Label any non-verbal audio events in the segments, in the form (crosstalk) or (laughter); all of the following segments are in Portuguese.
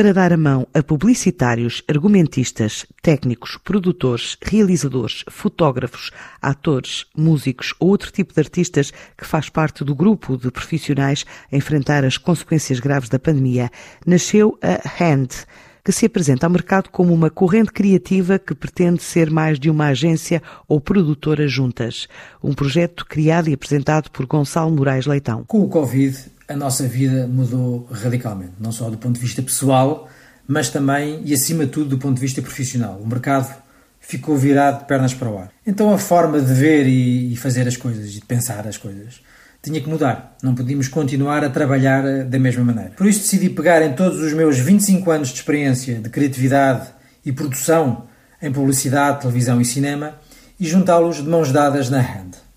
para dar a mão a publicitários, argumentistas, técnicos, produtores, realizadores, fotógrafos, atores, músicos ou outro tipo de artistas que faz parte do grupo de profissionais a enfrentar as consequências graves da pandemia, nasceu a Hand que se apresenta ao mercado como uma corrente criativa que pretende ser mais de uma agência ou produtora juntas. Um projeto criado e apresentado por Gonçalo Moraes Leitão. Com o Covid, a nossa vida mudou radicalmente, não só do ponto de vista pessoal, mas também e acima de tudo do ponto de vista profissional. O mercado ficou virado de pernas para o ar. Então a forma de ver e fazer as coisas e de pensar as coisas tinha que mudar. Não podíamos continuar a trabalhar eh, da mesma maneira. Por isso decidi pegar em todos os meus 25 anos de experiência de criatividade e produção em publicidade, televisão e cinema e juntá-los de mãos dadas na Hand.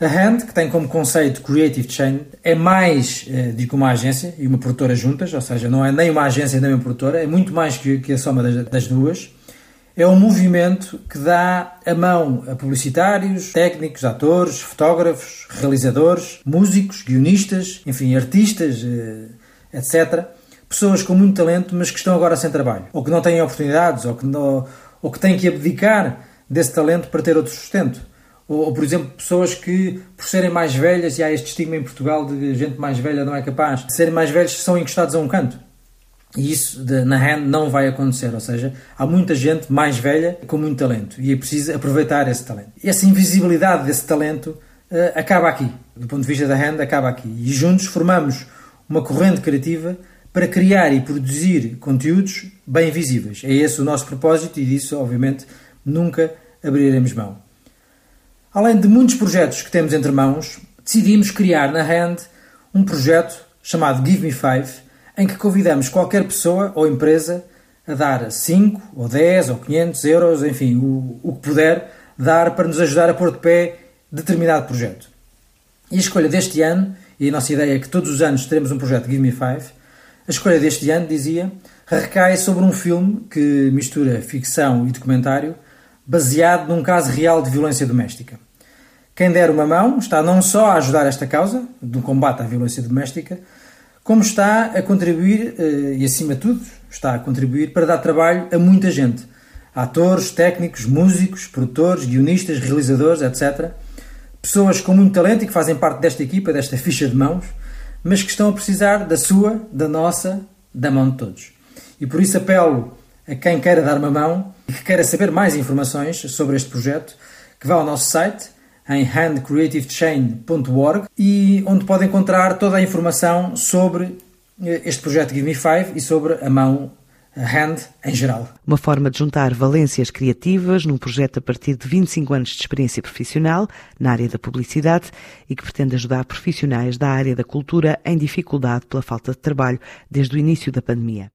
A Hand, que tem como conceito Creative Chain, é mais eh, do que uma agência e uma produtora juntas, ou seja, não é nem uma agência nem uma produtora, é muito mais que, que a soma das, das duas é um movimento que dá a mão a publicitários, técnicos, atores, fotógrafos, realizadores, músicos, guionistas, enfim, artistas, eh, etc. Pessoas com muito talento, mas que estão agora sem trabalho, ou que não têm oportunidades, ou que, não, ou que têm que abdicar desse talento para ter outro sustento. Ou, ou, por exemplo, pessoas que, por serem mais velhas, e há este estigma em Portugal de gente mais velha não é capaz, de serem mais velhos são encostados a um canto. E isso de, na hand não vai acontecer, ou seja, há muita gente mais velha com muito talento e é preciso aproveitar esse talento. E essa invisibilidade desse talento uh, acaba aqui, do ponto de vista da hand, acaba aqui. E juntos formamos uma corrente criativa para criar e produzir conteúdos bem visíveis. É esse o nosso propósito e disso, obviamente, nunca abriremos mão. Além de muitos projetos que temos entre mãos, decidimos criar na Hand um projeto chamado Give Me Five em que convidamos qualquer pessoa ou empresa a dar 5 ou 10 ou 500 euros, enfim, o, o que puder dar para nos ajudar a pôr de pé determinado projeto. E a escolha deste ano, e a nossa ideia é que todos os anos teremos um projeto Give Me Five, a escolha deste ano, dizia, recai sobre um filme que mistura ficção e documentário baseado num caso real de violência doméstica. Quem der uma mão está não só a ajudar esta causa, do combate à violência doméstica, como está a contribuir, eh, e acima de tudo, está a contribuir para dar trabalho a muita gente. Atores, técnicos, músicos, produtores, guionistas, realizadores, etc. Pessoas com muito talento e que fazem parte desta equipa, desta (laughs) ficha de mãos, mas que estão a precisar da sua, da nossa, da mão de todos. E por isso apelo a quem queira dar uma mão e que queira saber mais informações sobre este projeto, que vá ao nosso site em handcreativechain.org e onde pode encontrar toda a informação sobre eh, este projeto Give Me Five e sobre a mão Hand em geral. Uma forma de juntar valências criativas num projeto a partir de 25 anos de experiência profissional na área da publicidade e que pretende ajudar profissionais da área da cultura em dificuldade pela falta de trabalho desde o início da pandemia.